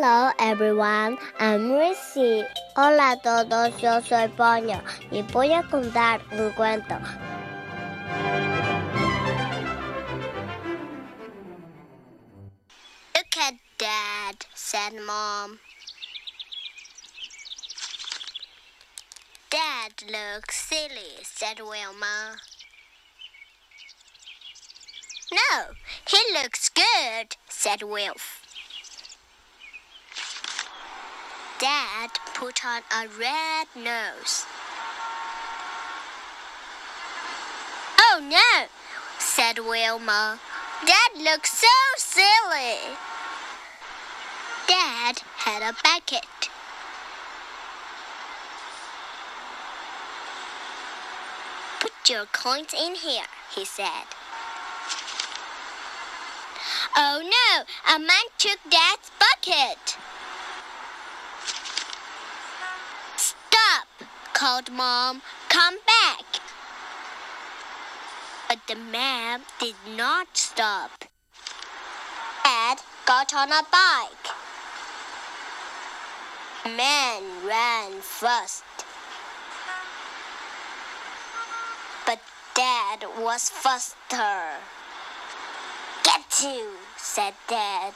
Hello everyone, I'm Ricky. Hola a todos, yo soy Ponyo y voy a contar un cuento. Look at Dad, said Mom. Dad looks silly, said Wilma. No, he looks good, said Wilf. Dad put on a red nose. Oh no, said Wilma. Dad looks so silly. Dad had a bucket. Put your coins in here, he said. Oh no, a man took Dad's bucket. Called Mom. Come back. But the man did not stop. Dad got on a bike. Man ran first. But Dad was faster. Get you, said Dad.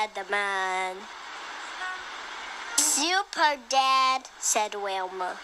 Said the man. Super Dad, said Wilma.